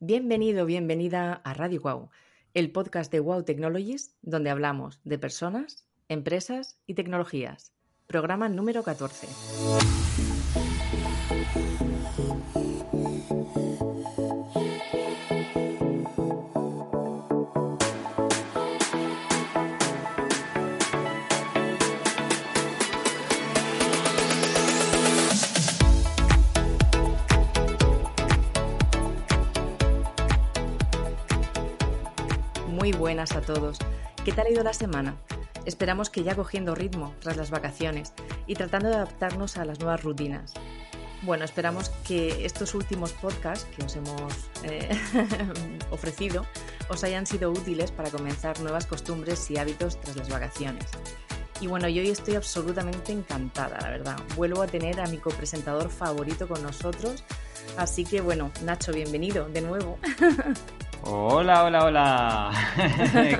Bienvenido, bienvenida a Radio Wow, el podcast de Wow Technologies, donde hablamos de personas, empresas y tecnologías. Programa número 14. Buenas a todos. ¿Qué tal ha ido la semana? Esperamos que ya cogiendo ritmo tras las vacaciones y tratando de adaptarnos a las nuevas rutinas. Bueno, esperamos que estos últimos podcasts que os hemos eh, ofrecido os hayan sido útiles para comenzar nuevas costumbres y hábitos tras las vacaciones. Y bueno, yo hoy estoy absolutamente encantada, la verdad. Vuelvo a tener a mi copresentador favorito con nosotros. Así que bueno, Nacho, bienvenido de nuevo. Hola, hola, hola.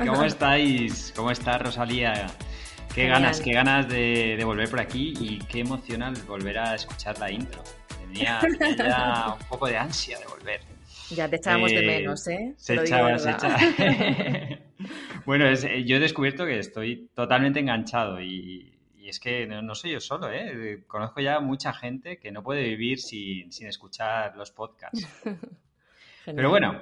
¿Cómo estáis? ¿Cómo está Rosalía? Qué Genial. ganas, qué ganas de, de volver por aquí y qué emocional volver a escuchar la intro. Tenía, un poco de ansia de volver. Ya te echábamos de Eh, menos, ¿eh? Se echaba, se echaba. bueno, es- yo he descubierto que estoy totalmente enganchado y, y es que no, no soy yo solo, ¿eh? Conozco ya mucha gente que no puede vivir sin, sin escuchar los podcasts. Pero bueno,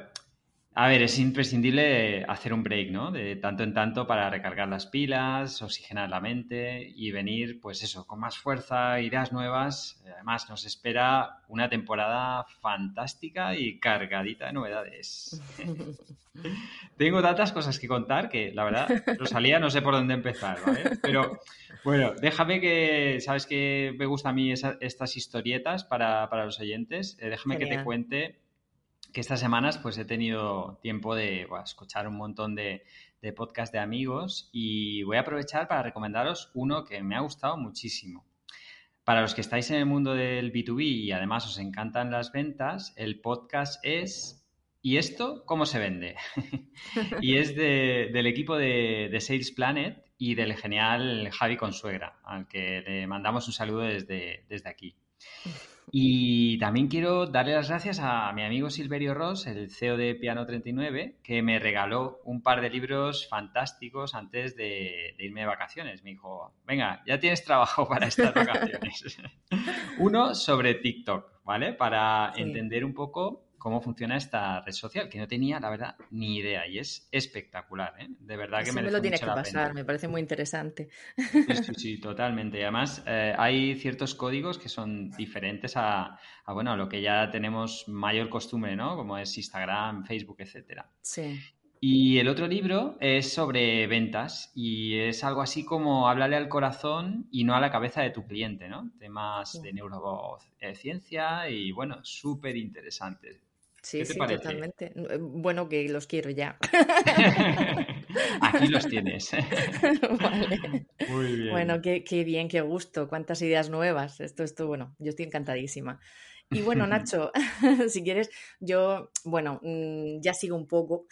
a ver, es imprescindible hacer un break, ¿no? De tanto en tanto para recargar las pilas, oxigenar la mente y venir, pues eso, con más fuerza, ideas nuevas. Además, nos espera una temporada fantástica y cargadita de novedades. Tengo tantas cosas que contar que, la verdad, Rosalía, no sé por dónde empezar, ¿vale? Pero bueno, déjame que, sabes que me gustan a mí esa- estas historietas para, para los oyentes. Eh, déjame que te cuente que estas semanas pues he tenido tiempo de escuchar un montón de, de podcasts de amigos y voy a aprovechar para recomendaros uno que me ha gustado muchísimo. Para los que estáis en el mundo del B2B y además os encantan las ventas, el podcast es ¿Y esto cómo se vende? y es de- del equipo de, de Sales Planet y del genial Javi Consuegra, al que le mandamos un saludo desde, desde aquí. Y también quiero darle las gracias a mi amigo Silverio Ross, el CEO de Piano 39, que me regaló un par de libros fantásticos antes de, de irme de vacaciones. Me dijo, venga, ya tienes trabajo para estas vacaciones. Uno sobre TikTok, ¿vale? Para Sí. entender un poco cómo funciona esta red social, que no tenía, la verdad, ni idea. Y es espectacular, ¿eh? De verdad que Eso me merece lo tienes que pasar, pena. me parece muy interesante. Sí, sí, totalmente. Y además, eh, hay ciertos códigos que son diferentes a, a, bueno, a lo que ya tenemos mayor costumbre, ¿no? Como es Instagram, Facebook, etcétera. Sí. Y el otro libro es sobre ventas y es algo así como háblale al corazón y no a la cabeza de tu cliente, ¿no? Temas Sí. de neurociencia y, bueno, súper interesantes. Sí, ¿Qué te sí, parece? totalmente. Eh, Bueno, que los quiero ya. Aquí los tienes. Vale. Muy bien. Bueno, qué, qué bien, qué gusto, cuántas ideas nuevas. Esto, esto, bueno, yo estoy encantadísima. Y bueno, Nacho, si quieres, yo, bueno, mm, ya sigo un poco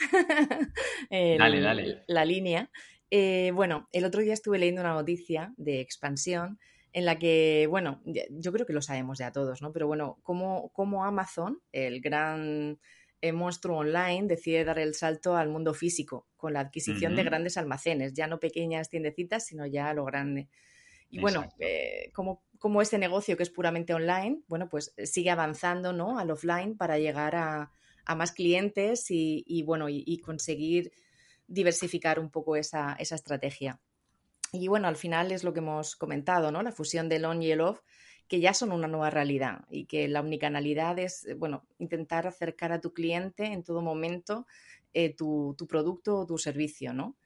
el- Dale, dale. la línea. Eh, bueno, el otro día estuve leyendo una noticia de expansión en la que, bueno, yo creo que lo sabemos ya todos, ¿no? Pero bueno, cómo, cómo Amazon, el gran eh, monstruo online, decide dar el salto al mundo físico con la adquisición de grandes almacenes, ya no pequeñas tiendecitas, sino ya a lo grande. Y bueno, eh, como, como este negocio que es puramente online, bueno, pues eh, sigue avanzando, ¿no? Al offline para llegar a, a más clientes y, y, bueno, y, y conseguir diversificar un poco esa, esa estrategia. Y bueno, al final es lo que hemos comentado, ¿no? La fusión del on y el off, que ya son una nueva realidad y que la omnicanalidad es, eh, bueno, intentar acercar a tu cliente en todo momento eh, tu, tu producto o tu servicio, ¿no?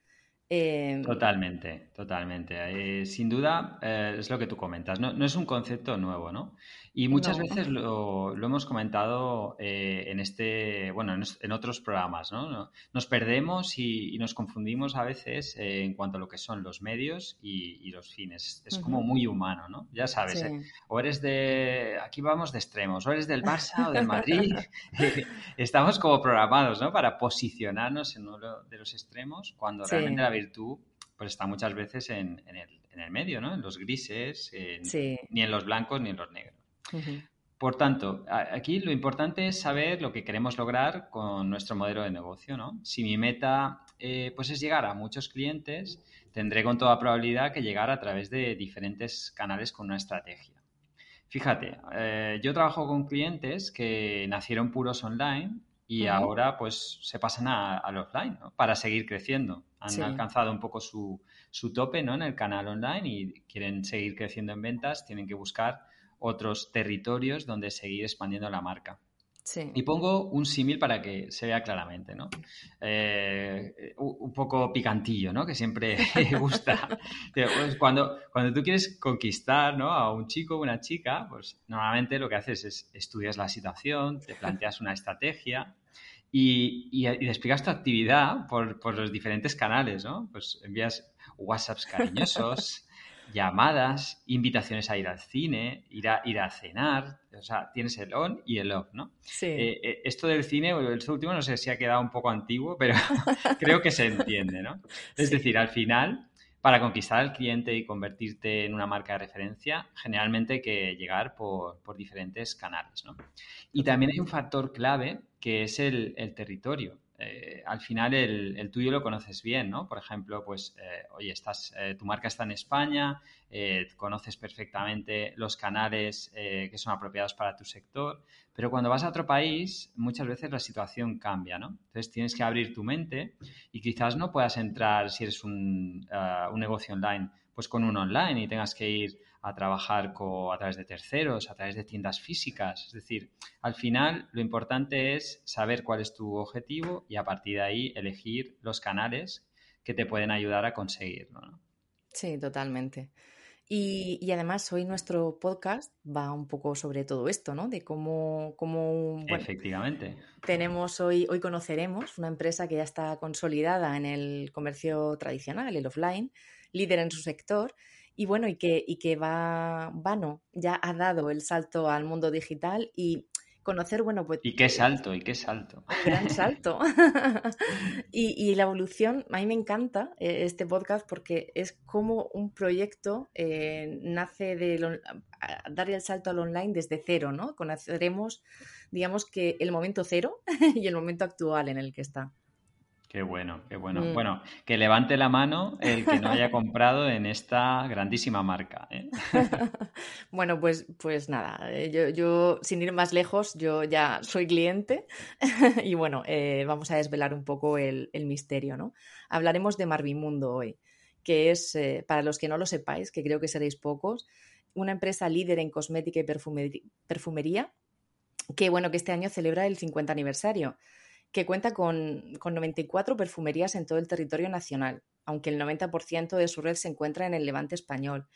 Eh, Totalmente, totalmente. Eh, sin duda, eh, es lo que tú comentas. No, no es un concepto nuevo, ¿no? Y muchas No. veces lo, lo hemos comentado eh, en este, bueno, en, otros programas, ¿no? No- Nos perdemos y, y nos confundimos a veces en cuanto a lo que son los medios y, y los fines. Es como muy humano, ¿no? Ya sabes, sí. o eres de, aquí vamos de extremos, o eres del Barça o del Madrid. Estamos como programados, ¿no? Para posicionarnos en uno de los extremos, cuando Sí. realmente la virtud pues está muchas veces en, en el, en el medio, ¿no? En los grises, en- Sí. ni en los blancos ni en los negros. Por tanto, aquí lo importante es saber lo que queremos lograr con nuestro modelo de negocio, ¿no? Si mi meta eh, pues es llegar a muchos clientes, tendré con toda probabilidad que llegar a través de diferentes canales con una estrategia. Fíjate, eh, yo trabajo con clientes que nacieron puros online y ahora pues se pasan al offline para seguir creciendo. Han alcanzado un poco su, su tope ¿no? en el canal online y quieren seguir creciendo en ventas, tienen que buscar otros territorios donde seguir expandiendo la marca. Y pongo un símil para que se vea claramente, ¿no? Eh, un poco picantillo, ¿no? Que siempre gusta. Pues cuando, cuando tú quieres conquistar ¿no? a un chico o una chica, pues normalmente lo que haces es estudias la situación, te planteas una estrategia y, y, y explicas tu actividad por, por, los diferentes canales, ¿no? Pues envías WhatsApps cariñosos, llamadas, invitaciones a ir al cine, ir a, ir a cenar, o sea, tienes el on y el off, ¿no? Sí. Eh, eh, esto del cine, el último, no sé si ha quedado un poco antiguo, pero creo que se entiende, ¿no? Es decir, al final, para conquistar al cliente y convertirte en una marca de referencia, generalmente hay que llegar por, diferentes canales, ¿no? Y también hay un factor clave que es el, el territorio. Eh, al final el, tuyo lo conoces bien, ¿no? Por ejemplo, pues, eh, oye, estás, eh, tu marca está en España, conoces perfectamente los canales que son apropiados para tu sector, pero cuando vas a otro país, muchas veces la situación cambia, ¿no? Entonces tienes que abrir tu mente y quizás no puedas entrar, si eres un, un negocio online, pues con un online y tengas que ir a trabajar a través de terceros, a través de tiendas físicas. Es decir, al final lo importante es saber cuál es tu objetivo y a partir de ahí elegir los canales que te pueden ayudar a conseguirlo. Sí, totalmente. Y, además hoy nuestro podcast va un poco sobre todo esto, ¿no? De cómo, cómo Efectivamente. Tenemos hoy, hoy conoceremos una empresa que ya está consolidada en el comercio tradicional, el offline, líder en su sector y bueno, y que, y que va, Vano ya ha dado el salto al mundo digital y conocer, bueno, pues... Y qué salto, y qué salto. Un gran salto. y, la evolución, a mí me encanta eh, este podcast porque es como un proyecto eh, nace de dar el salto al online desde cero, ¿no? Conoceremos, digamos que el momento cero y el momento actual en el que está. Qué bueno, qué bueno. Mm. Bueno, que levante la mano el que no haya comprado en esta grandísima marca. ¿eh? bueno, pues, pues nada, eh, yo, yo, sin ir más lejos, yo ya soy cliente y bueno, eh, vamos a desvelar un poco el, misterio, ¿no? Hablaremos de Marvimundo hoy, que es, para los que no lo sepáis, que creo que seréis pocos, una empresa líder en cosmética y perfumería, que bueno, que este año celebra el 50 aniversario que cuenta con, 94 perfumerías en todo el territorio nacional, aunque el 90% de su red se encuentra en el levante español.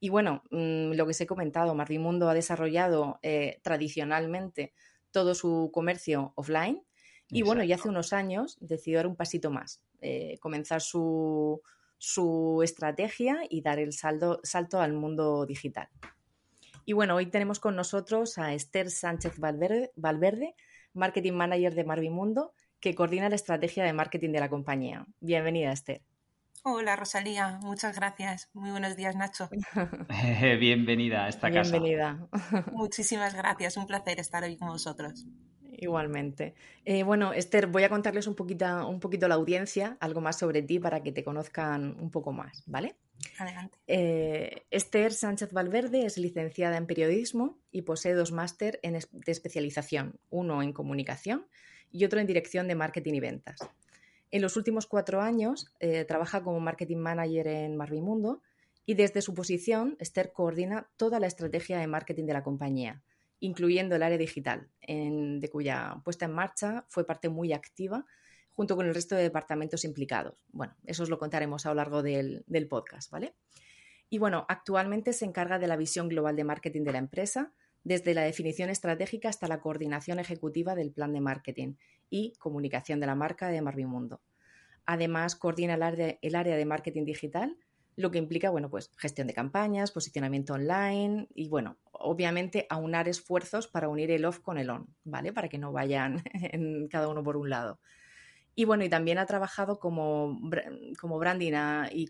Y bueno, mm, lo que os he comentado, Marvimundo ha desarrollado eh, tradicionalmente todo su comercio offline y bueno, ya hace unos años decidió dar un pasito más, eh, comenzar su, estrategia y dar el salto al mundo digital. Y bueno, hoy tenemos con nosotros a Esther Sánchez Valverde Marketing Manager de Marvimundo, que coordina la estrategia de marketing de la compañía. Bienvenida, Esther. Hola, Rosalía. Muchas gracias. Muy buenos días, Nacho. Bienvenida a esta casa. Bienvenida. Muchísimas gracias. Un placer estar hoy con vosotros. Igualmente. Eh, bueno, Esther, voy a contarles un poquito, un poquito la audiencia, algo más sobre ti para que te conozcan un poco más, ¿vale? Adelante. Eh, Esther Sánchez Valverde es licenciada en periodismo y posee dos máster de especialización, uno en comunicación y otro en dirección de marketing y ventas. En los últimos cuatro años eh, trabaja como marketing manager en Marvimundo y desde su posición Esther coordina toda la estrategia de marketing de la compañía, incluyendo el área digital, de cuya puesta en marcha fue parte muy activa junto con el resto de departamentos implicados. Bueno, eso os lo contaremos a lo largo del, podcast, ¿vale? Y bueno, actualmente se encarga de la visión global de marketing de la empresa, desde la definición estratégica hasta la coordinación ejecutiva del plan de marketing y comunicación de la marca de Marvimundo. Además, coordina el área, de marketing digital, lo que implica, bueno, pues gestión de campañas, posicionamiento online y, bueno, obviamente aunar esfuerzos para unir el off con el on, ¿vale? Para que no vayan cada uno por un lado. Y bueno, y también ha trabajado como, como branding y,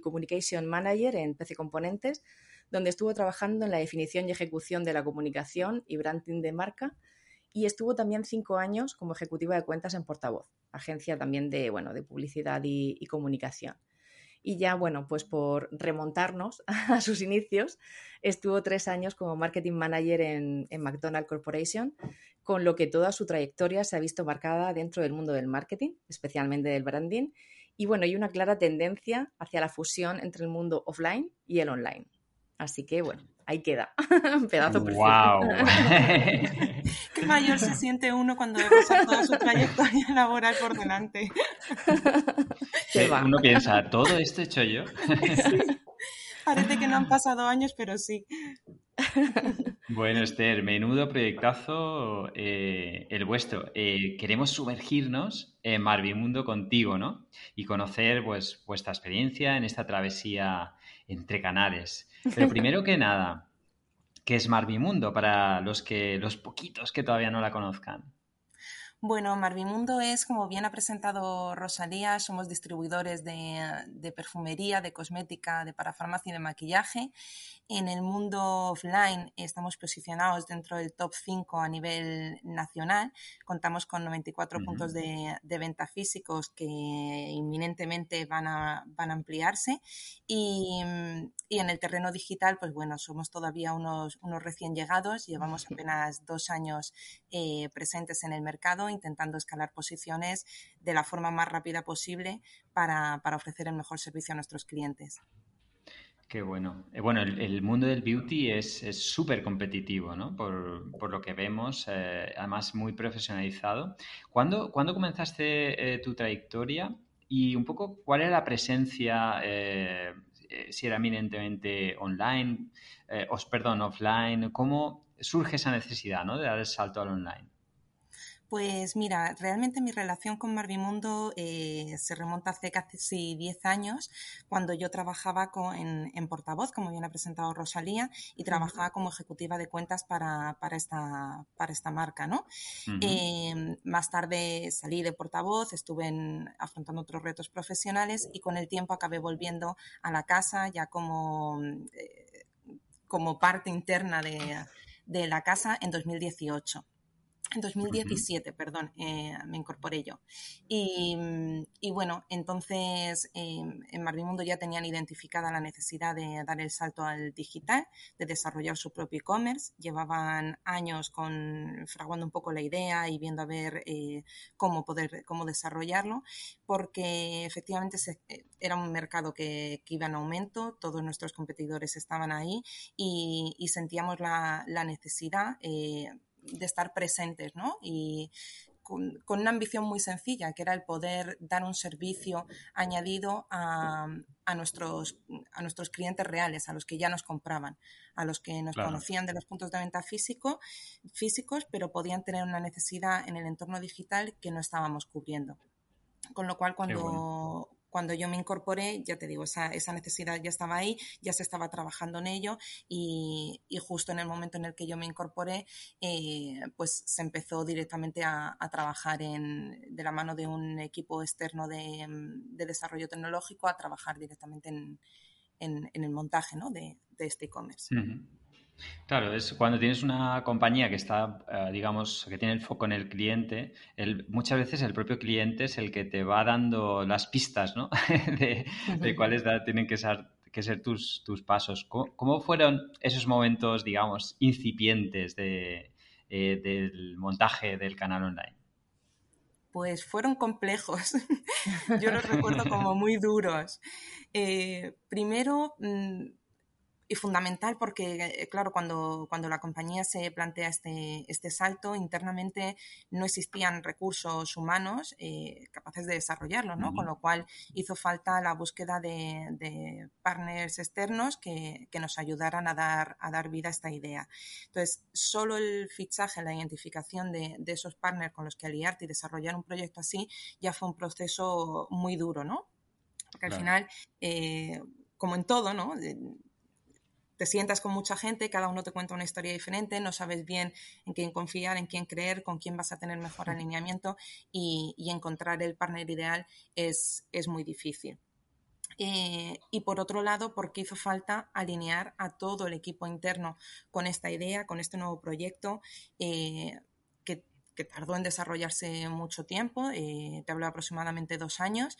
communication manager en PC Componentes, donde estuvo trabajando en la definición y ejecución de la comunicación y branding de marca y estuvo también cinco años como ejecutiva de cuentas en Portavoz, agencia también de, bueno, de publicidad y, comunicación. Y ya, bueno, pues por remontarnos a sus inicios, estuvo tres años como marketing manager en, en McDonald's Corporation, con lo que toda su trayectoria se ha visto marcada dentro del mundo del marketing, especialmente del branding, y bueno, hay una clara tendencia hacia la fusión entre el mundo offline y el online. Así que bueno, ahí queda. Un pedazo perfecto. ¡Wow! Qué mayor se siente uno cuando ve pasar toda su trayectoria laboral por delante. Uno piensa, ¿todo esto he hecho yo? Parece que no han pasado años, pero sí. Bueno, Esther, menudo proyectazo eh, el vuestro. Eh, queremos sumergirnos en Marvimundo contigo, ¿no? Y conocer pues, vuestra experiencia en esta travesía entre canales. Pero primero que nada, ¿qué es Marvimundo para los que los poquitos que todavía no la conozcan? Bueno, Marvimundo es, como bien ha presentado Rosalía, somos distribuidores de, perfumería, de cosmética, de parafarmacia y de maquillaje. En el mundo offline estamos posicionados dentro del top 5 a nivel nacional. Contamos con 94 puntos de, venta físicos que inminentemente van a, van a ampliarse. Y, en el terreno digital, pues bueno, somos todavía unos, unos recién llegados. Llevamos apenas dos años eh, presentes en el mercado intentando escalar posiciones de la forma más rápida posible para, ofrecer el mejor servicio a nuestros clientes. Qué bueno. Eh, bueno, el, mundo del beauty es súper competitivo, ¿no? Por, lo que vemos, eh, además muy profesionalizado. ¿Cuándo, comenzaste eh, tu trayectoria y un poco cuál era la presencia, si era eminentemente online, os, perdón, offline? ¿Cómo surge esa necesidad ¿no? de dar el salto al online? Pues mira, realmente mi relación con Marvimundo eh, se remonta hace casi 10 años, cuando yo trabajaba en, Portavoz, como bien ha presentado Rosalía, y trabajaba como ejecutiva de cuentas para, esta, para esta marca. ¿no? Em, más tarde salí de Portavoz, estuve afrontando otros retos profesionales y con el tiempo acabé volviendo a la casa ya como, eh, como parte interna de, de la casa en 2018. En 2017, perdón, eh, me incorporé yo. Y, bueno, entonces eh, en Marvimundo ya tenían identificada la necesidad de dar el salto al digital, de desarrollar su propio e-commerce. Llevaban años con, fraguando un poco la idea y viendo a ver eh, cómo poder, cómo desarrollarlo, porque efectivamente era un mercado que, iba en aumento, todos nuestros competidores estaban ahí y, sentíamos la, la necesidad de estar presentes, ¿no? Y con, una ambición muy sencilla, que era el poder dar un servicio añadido a, nuestros, a nuestros clientes reales, a los que ya nos compraban, a los que nos conocían de los puntos de venta físico, físicos, pero podían tener una necesidad en el entorno digital que no estábamos cubriendo. Con lo cual, cuando, cuando yo me incorporé, ya te digo, esa, esa, necesidad ya estaba ahí, ya se estaba trabajando en ello y, justo en el momento en el que yo me incorporé, eh, pues se empezó directamente a, trabajar en, de la mano de un equipo externo de, desarrollo tecnológico, a trabajar directamente en, el montaje de, este e-commerce. Claro, es cuando tienes una compañía que está, eh, digamos, que tiene el foco en el cliente, muchas veces el propio cliente es el que te va dando las pistas, ¿no? de, cuáles tienen que ser, que ser tus, tus pasos. ¿Cómo, fueron esos momentos, digamos, incipientes de, eh, del montaje del canal online? Pues fueron complejos. Yo los recuerdo como muy duros. Eh, primero, mm, y fundamental porque, eh, claro, cuando, cuando la compañía se plantea este, este salto, internamente no existían recursos humanos eh, capaces de desarrollarlo, ¿no? Con lo cual hizo falta la búsqueda de, partners externos que, que, nos ayudaran a dar, a dar vida a esta idea. Entonces, solo el fichaje, la identificación de, de esos partners con los que aliarte y desarrollar un proyecto así ya fue un proceso muy duro, ¿no? Porque al final, eh, como en todo, ¿no? Te sientas con mucha gente, cada uno te cuenta una historia diferente, no sabes bien en quién confiar, en quién creer, con quién vas a tener mejor alineamiento y, encontrar el partner ideal es, es muy difícil. Eh, y por otro lado, porque hizo falta alinear a todo el equipo interno con esta idea, con este nuevo proyecto, eh, que, tardó en desarrollarse mucho tiempo, eh, te hablo aproximadamente dos años,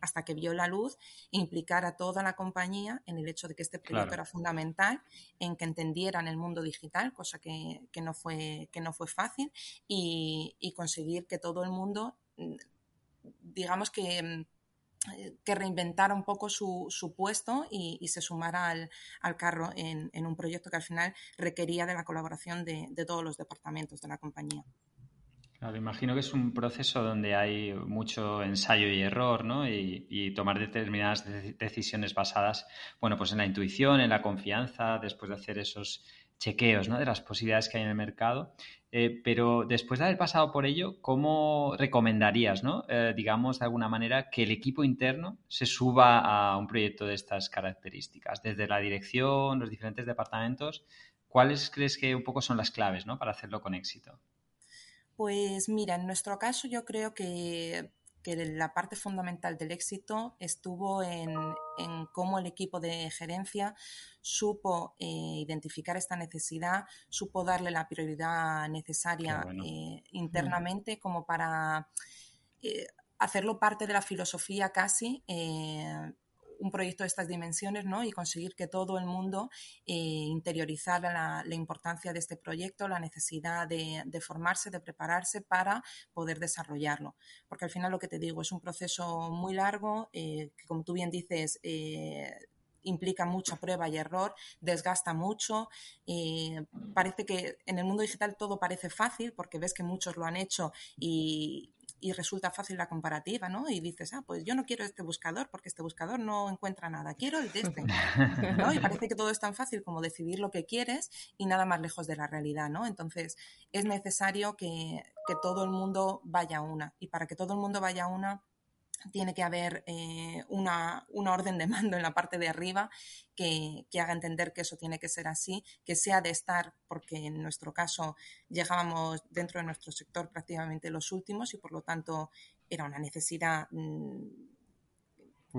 hasta que vio la luz, implicar a toda la compañía en el hecho de que este proyecto era fundamental, en que entendieran el mundo digital, cosa que, no, fue, que no fue fácil, y, y conseguir que todo el mundo, mm, digamos que mm, eh, que reinventara un poco su, puesto y, se sumara al, carro en, un proyecto que al final requería de la colaboración de, todos los departamentos de la compañía. Claro, imagino que es un proceso donde hay mucho ensayo y error, ¿no? Y, tomar determinadas decisiones basadas, bueno, pues en la intuición, en la confianza, después de hacer esos chequeos, ¿no? De las posibilidades que hay en el mercado. Eh, pero después de haber pasado por ello, ¿cómo recomendarías, ¿no? Eh, digamos, de alguna manera, que el equipo interno se suba a un proyecto de estas características? Desde la dirección, los diferentes departamentos, ¿cuáles crees que un poco son las claves ¿no? para hacerlo con éxito? Pues mira, en nuestro caso yo creo que que la parte fundamental del éxito estuvo en, cómo el equipo de gerencia supo eh, identificar esta necesidad, supo darle la prioridad necesaria eh, internamente como para eh, hacerlo parte de la filosofía casi un proyecto de estas dimensiones ¿no? y conseguir que todo el mundo eh, interiorizara la, importancia de este proyecto, la necesidad de, formarse, de prepararse para poder desarrollarlo. Porque al final lo que te digo es un proceso muy largo eh, que, como tú bien dices, eh, implica mucha prueba y error, desgasta mucho. parece que en el mundo digital todo parece fácil porque ves que muchos lo han hecho y, y resulta fácil la comparativa, ¿no? Y dices, ah, pues yo no quiero este buscador porque este buscador no encuentra nada, quiero el de este, ¿no? Y parece que todo es tan fácil como decidir lo que quieres y nada más lejos de la realidad, ¿no? Entonces es necesario que, que todo el mundo vaya a una y para que todo el mundo vaya a una tiene que haber eh, una, orden de mando en la parte de arriba que, haga entender que eso tiene que ser así, que sea de estar, porque en nuestro caso llegábamos dentro de nuestro sector prácticamente los últimos y por lo tanto era una necesidad mm,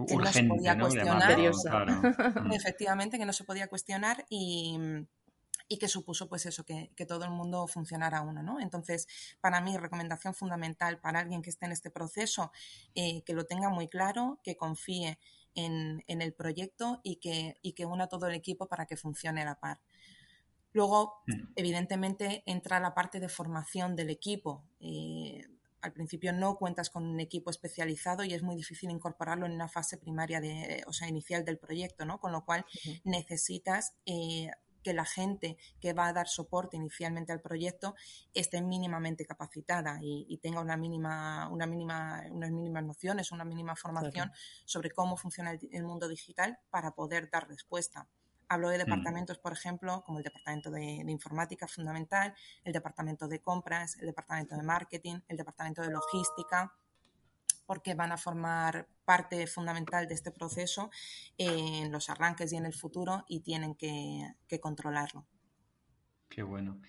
que no se podía cuestionar. Efectivamente, que no se podía cuestionar y y que supuso pues eso, que, todo el mundo funcionara uno, ¿no? Entonces, para mí, recomendación fundamental para alguien que esté en este proceso, eh, que lo tenga muy claro, que confíe en, el proyecto y que, y que una todo el equipo para que funcione a la par. Luego, mm. evidentemente, entra la parte de formación del equipo. Eh, al principio no cuentas con un equipo especializado y es muy difícil incorporarlo en una fase primaria, de, o sea, inicial del proyecto, ¿no? Con lo cual necesitas eh, que la gente que va a dar soporte inicialmente al proyecto esté mínimamente capacitada y, tenga una mínima, una mínima, unas mínimas nociones, una mínima formación sobre cómo funciona el, mundo digital para poder dar respuesta. Hablo de mm. departamentos, por ejemplo, como el departamento de, informática fundamental, el departamento de compras, el departamento de marketing, el departamento de logística, porque van a formar parte fundamental de este proceso en los arranques y en el futuro y tienen que, controlarlo. Qué bueno.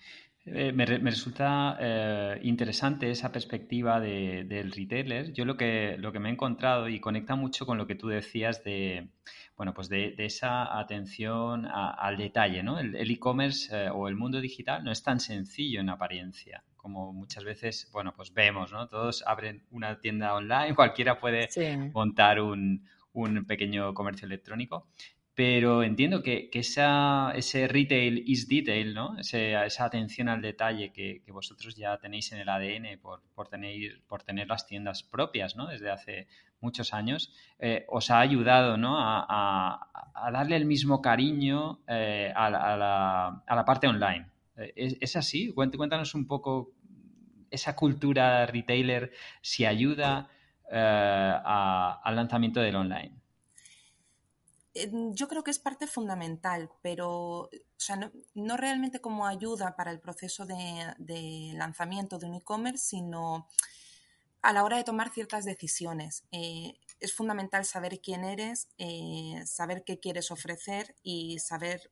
Eh, me, resulta eh, interesante esa perspectiva del retailer. Yo lo que, lo que me he encontrado y conecta mucho con lo que tú decías de, bueno, pues de, esa atención al detalle, ¿no? El e-commerce eh, o el mundo digital no es tan sencillo en apariencia como muchas veces, bueno, pues vemos, ¿no? Todos abren una tienda online, cualquiera puede montar un, pequeño comercio electrónico, pero entiendo que, esa, ese retail is detail, ¿no? esa atención al detalle que, vosotros ya tenéis en el ADN por, por, tener, por tener las tiendas propias, ¿no? Desde hace muchos años, eh, os ha ayudado, ¿no? A, darle el mismo cariño eh, a, la, a la parte online. ¿Es, así? Cuéntanos un poco esa cultura retailer si ayuda eh, al lanzamiento del online. Yo creo que es parte fundamental, pero no, realmente como ayuda para el proceso de, lanzamiento de un e-commerce, sino a la hora de tomar ciertas decisiones. Eh, es fundamental saber quién eres, eh, saber qué quieres ofrecer y saber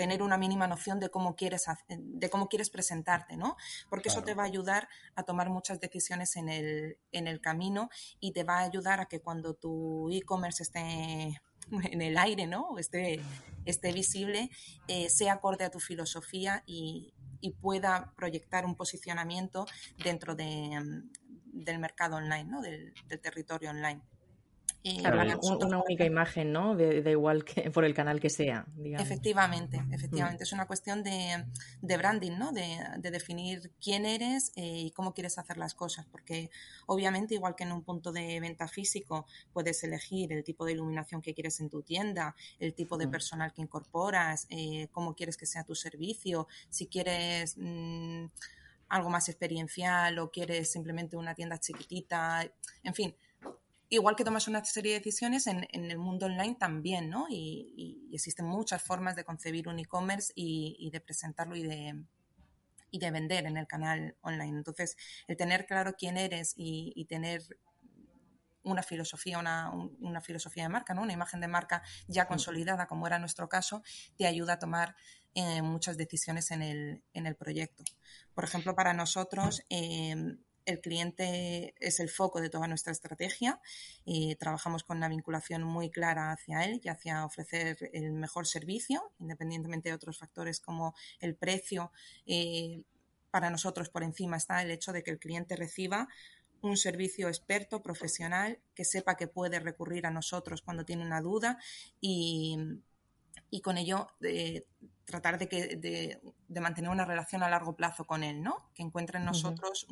tener una mínima noción de cómo quieres, de cómo quieres presentarte, ¿no? Porque eso te va a ayudar a tomar muchas decisiones en el, en el camino y te va a ayudar a que cuando tu e-commerce esté en el aire, ¿no? O esté, esté visible, eh, sea acorde a tu filosofía y, pueda proyectar un posicionamiento dentro de, del mercado online, ¿no? del territorio online una única imagen, ¿no? Da igual que por el canal que sea. Efectivamente, efectivamente. Es una cuestión de, branding, ¿no? De, definir quién eres eh, y cómo quieres hacer las cosas. Porque obviamente, igual que en un punto de venta físico, puedes elegir el tipo de iluminación que quieres en tu tienda, el tipo de personal que incorporas, eh, cómo quieres que sea tu servicio, si quieres. Mm, algo más experiencial o quieres simplemente una tienda chiquitita, en fin, igual que tomas una serie de decisiones en, el mundo online también, ¿no? Y, existen muchas formas de concebir un e-commerce y, de presentarlo y de, y de vender en el canal online. Entonces, el tener claro quién eres y, tener una filosofía, una, filosofía de marca, ¿no? una imagen de marca ya consolidada, como era nuestro caso, te ayuda a tomar eh, muchas decisiones en el, en el, proyecto. Por ejemplo, para nosotros, eh, el cliente es el foco de toda nuestra estrategia y trabajamos con una vinculación muy clara hacia él y hacia ofrecer el mejor servicio, independientemente de otros factores como el precio. Eh, para nosotros por encima está el hecho de que el cliente reciba un servicio experto, profesional, que sepa que puede recurrir a nosotros cuando tiene una duda y, con ello eh, tratar de, que, de, mantener una relación a largo plazo con él, ¿no? Que encuentre en nosotros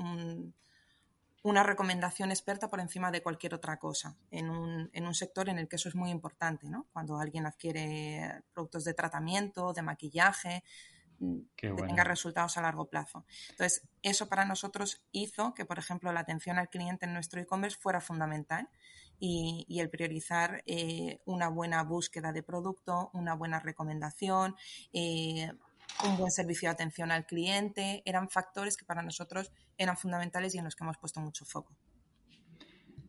una recomendación experta por encima de cualquier otra cosa en un, en un, sector en el que eso es muy importante, ¿no? Cuando alguien adquiere productos de tratamiento, de maquillaje, mm, que tenga resultados a largo plazo. Entonces, eso para nosotros hizo que, por ejemplo, la atención al cliente en nuestro e-commerce fuera fundamental y, el priorizar eh, una buena búsqueda de producto, una buena recomendación, eh, un buen servicio de atención al cliente, eran factores que para nosotros eran fundamentales y en los que hemos puesto mucho foco.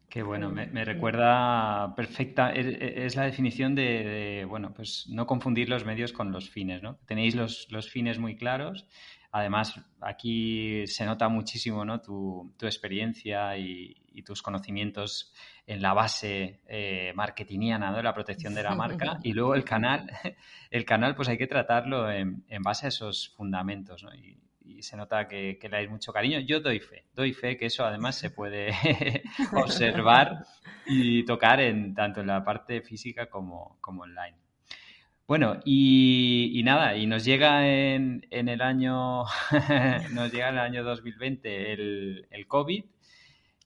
Qué bueno, me, recuerda perfecta, es, la definición de, bueno, pues no confundir los medios con los fines, ¿no? Tenéis los, los fines muy claros Además, aquí se nota muchísimo ¿no? tu, experiencia y, tus conocimientos en la base eh, marketingiana, ¿no? la protección de la marca. Y luego el canal, el canal pues hay que tratarlo en, base a esos fundamentos. ¿no? Y, se nota que, le dais mucho cariño. Yo doy fe, doy fe que eso además se puede observar y tocar en tanto en la parte física como, como online. Bueno, y, nada, y nos llega en, el año nos llega en el año 2020 el, el COVID,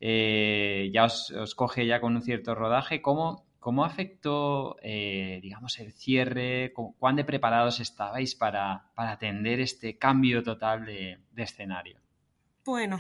eh, ya os, coge ya con un cierto rodaje. ¿Cómo, cómo afectó, eh, digamos, el cierre? ¿Cuán de preparados estabais para, atender este cambio total de, escenario? Bueno,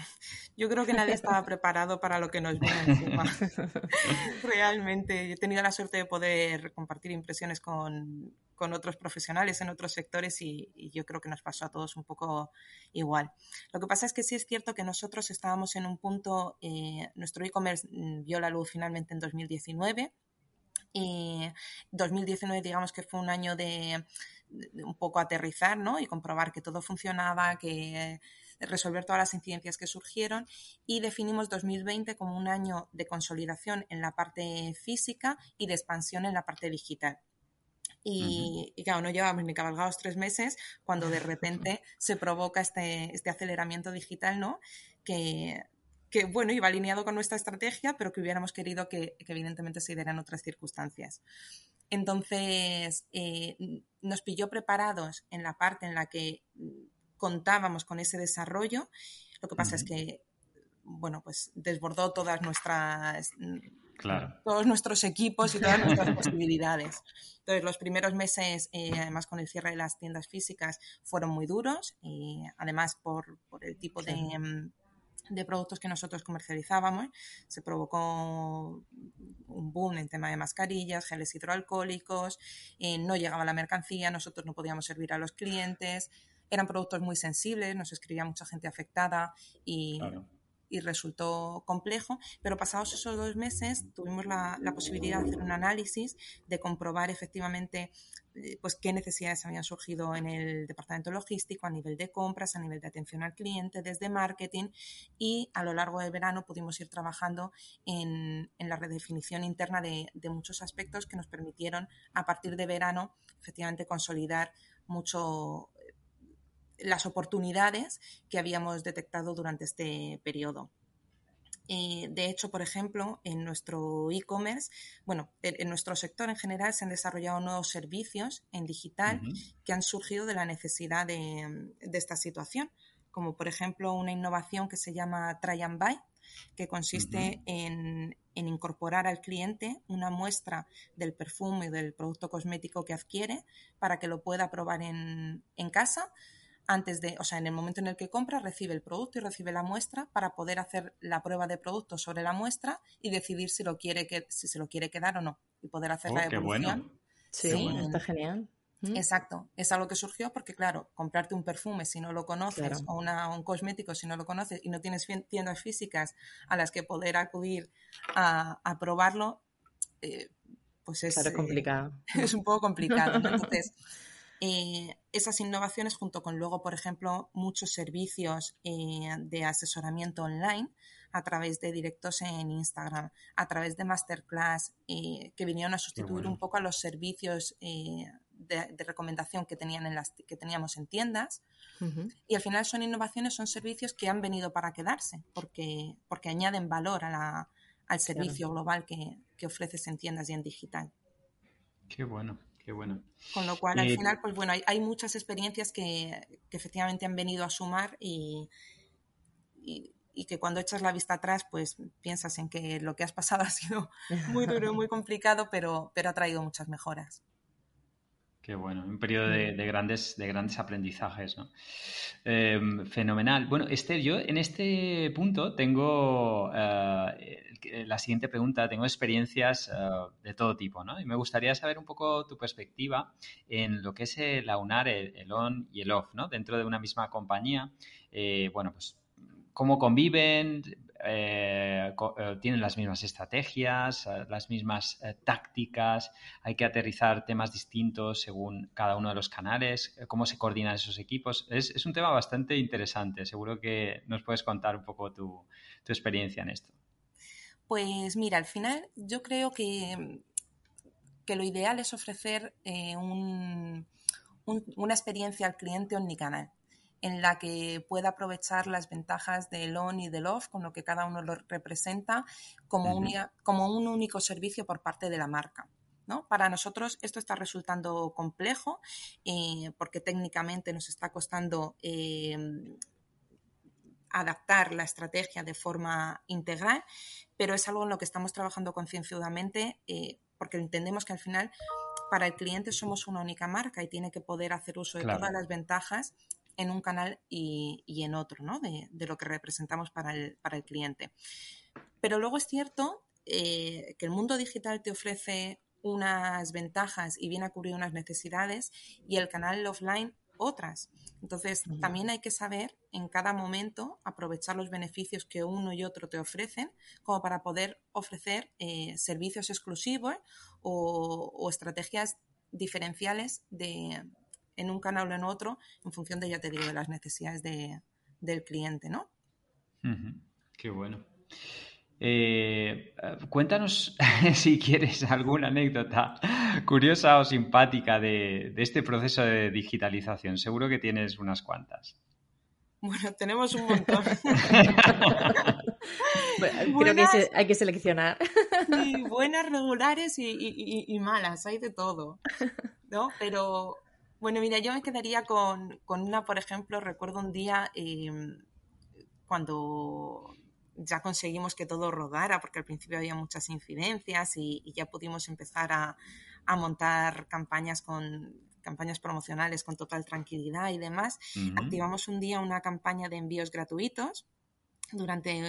yo creo que nadie estaba preparado para lo que nos viene encima. Realmente, he tenido la suerte de poder compartir impresiones con, con otros profesionales en otros sectores y, yo creo que nos pasó a todos un poco igual. Lo que pasa es que sí es cierto que nosotros estábamos en un punto, eh, nuestro e-commerce mm, vio la luz finalmente en 2019. Y 2019 digamos que fue un año de, un poco aterrizar ¿no? y comprobar que todo funcionaba, que resolver todas las incidencias que surgieron y definimos 2020 como un año de consolidación en la parte física y de expansión en la parte digital. Y, claro, no llevamos ni cabalgados tres meses cuando de repente se provoca este, este aceleramiento digital, ¿no? Que, que, bueno, iba alineado con nuestra estrategia, pero que hubiéramos querido que, evidentemente se dieran otras circunstancias. Entonces, eh, nos pilló preparados en la parte en la que contábamos con ese desarrollo. Lo que pasa es que, bueno, pues desbordó todas nuestras todos nuestros equipos y todas nuestras posibilidades. Entonces, los primeros meses, eh, además con el cierre de las tiendas físicas, fueron muy duros, y además por, el tipo mm, de, productos que nosotros comercializábamos. Se provocó un boom en tema de mascarillas, geles hidroalcohólicos, eh, no llegaba la mercancía, nosotros no podíamos servir a los clientes, eran productos muy sensibles, nos escribía mucha gente afectada y y resultó complejo, pero pasados esos dos meses tuvimos la, la posibilidad de hacer un análisis, de comprobar efectivamente eh, pues qué necesidades habían surgido en el departamento logístico a nivel de compras, a nivel de atención al cliente, desde marketing y a lo largo del verano pudimos ir trabajando en, la redefinición interna de, muchos aspectos que nos permitieron a partir de verano efectivamente consolidar mucho las oportunidades que habíamos detectado durante este periodo. Eh, de hecho, por ejemplo, en nuestro e-commerce, bueno, en, nuestro sector en general se han desarrollado nuevos servicios en digital que han surgido de la necesidad de, esta situación, como por ejemplo una innovación que se llama Try and Buy, que consiste en, incorporar al cliente una muestra del perfume y del producto cosmético que adquiere para que lo pueda probar en, en casa antes de, o sea, en el momento en el que compra, recibe el producto y recibe la muestra para poder hacer la prueba de producto sobre la muestra y decidir si lo quiere que, si se lo quiere quedar o no y poder hacer oh, la devolución. Sí, está genial. Mm. Exacto, es algo que surgió porque, claro, comprarte un perfume si no lo conoces o un cosmético si no lo conoces y no tienes tiendas físicas a las que poder acudir a, probarlo, eh, pues es, complicado. es un poco complicado. Entonces, eh, esas innovaciones junto con luego, por ejemplo, muchos servicios eh, de asesoramiento online a través de directos en Instagram, a través de masterclass eh, que vinieron a sustituir un poco a los servicios de, recomendación que, tenían en las, que teníamos en tiendas. Y al final son innovaciones, son servicios que han venido para quedarse porque, porque añaden valor a al servicio global que, que ofreces en tiendas y en digital. Qué bueno. Qué bueno. Con lo cual, al eh, final, pues bueno, hay, muchas experiencias que, efectivamente han venido a sumar y, y, que cuando echas la vista atrás, pues piensas en que lo que has pasado ha sido muy duro y muy complicado, pero, pero ha traído muchas mejoras. Qué bueno, un periodo de, grandes, de grandes aprendizajes, ¿no? Em, fenomenal. Bueno, Esther, yo en este punto tengo eh, la siguiente pregunta. Tengo experiencias eh, de todo tipo, ¿no? Y me gustaría saber un poco tu perspectiva en lo que es el aunar, el, on y el off, ¿no? Dentro de una misma compañía. Eh, bueno, pues cómo conviven, eh, eh, tienen las mismas estrategias, eh, las mismas tácticas, hay que aterrizar temas distintos según cada uno de los canales, cómo se coordinan esos equipos. Es, un tema bastante interesante, seguro que nos puedes contar un poco tu, experiencia en esto. Pues mira, al final yo creo que, que lo ideal es ofrecer una experiencia al cliente omnicanal en la que pueda aprovechar las ventajas del on y del off, con lo que cada uno lo representa, como, como un único servicio por parte de la marca. ¿no? Para nosotros esto está resultando complejo eh, porque técnicamente nos está costando eh, adaptar la estrategia de forma integral, pero es algo en lo que estamos trabajando concienzudamente eh, porque entendemos que al final para el cliente somos una única marca y tiene que poder hacer uso de todas las ventajas en un canal y, en otro, ¿no? De, lo que representamos para el, para el cliente. Pero luego es cierto eh, que el mundo digital te ofrece unas ventajas y viene a cubrir unas necesidades y el canal offline otras. Entonces, también hay que saber en cada momento aprovechar los beneficios que uno y otro te ofrecen como para poder ofrecer eh, servicios exclusivos o, estrategias diferenciales de, en un canal o en otro, en función de, ya te digo, de las necesidades de, del cliente, ¿no? Qué bueno. Eh, cuéntanos si quieres alguna anécdota curiosa o simpática de, este proceso de digitalización. Seguro que tienes unas cuantas. Bueno, tenemos un montón. creo que hay que seleccionar. buenas, regulares y, y, malas, hay de todo. ¿no? Pero bueno, mira, yo me quedaría con, una, por ejemplo, recuerdo un día em, cuando ya conseguimos que todo rodara, porque al principio había muchas incidencias y, ya pudimos empezar a, montar campañas con campañas promocionales con total tranquilidad y demás. Activamos un día una campaña de envíos gratuitos durante,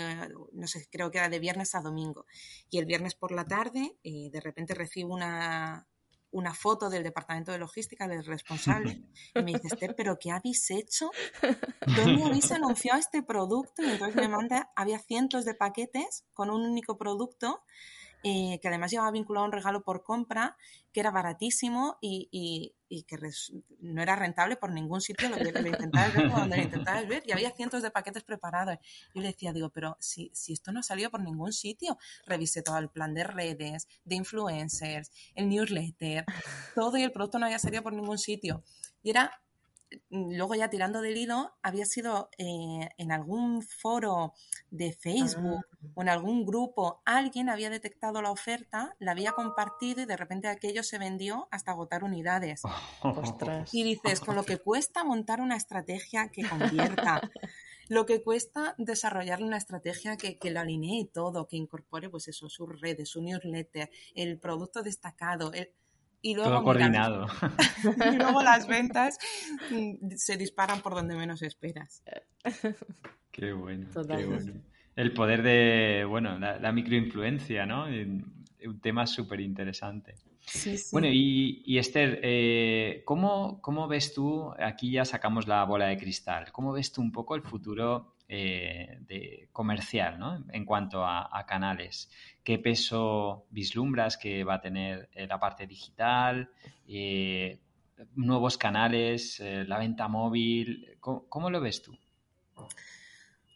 no sé, creo que era de viernes a domingo. Y el viernes por la tarde, eh, de repente recibo una, una foto del departamento de logística del responsable y me dice, Esther, ¿pero qué habéis hecho? ¿Dónde habéis anunciado este producto? Y entonces me manda, había cientos de paquetes con un único producto eh, que además llevaba vinculado a un regalo por compra, que era baratísimo y, que no era rentable por ningún sitio, lo, lo intentabas ver cuando lo intentabas ver, y había cientos de paquetes preparados. Y le decía, digo, pero si, si esto no ha salido por ningún sitio, revisé todo el plan de redes, de influencers, el newsletter, todo y el producto no había salido por ningún sitio. Y era luego ya tirando del hilo, había sido eh, en algún foro de Facebook ah. o en algún grupo, alguien había detectado la oferta, la había compartido y de repente aquello se vendió hasta agotar unidades. Y dices, con lo que cuesta montar una estrategia que convierta, lo que cuesta desarrollar una estrategia que, que lo alinee todo, que incorpore pues eso, sus redes, su newsletter, el producto destacado, el y luego, Todo coordinado. y luego las ventas mm, se disparan por donde menos esperas. Qué bueno, qué bueno. El poder de, bueno, la, microinfluencia, ¿no? Un tema súper interesante. Sí, sí. Bueno, y, Esther, eh, ¿cómo, ¿cómo, ves tú, aquí ya sacamos la bola de cristal, ¿cómo ves tú un poco el futuro eh, de comercial ¿no? en cuanto a, canales. ¿Qué peso vislumbras que va a tener eh, la parte digital? Eh, nuevos canales, la venta móvil. ¿Cómo, lo ves tú?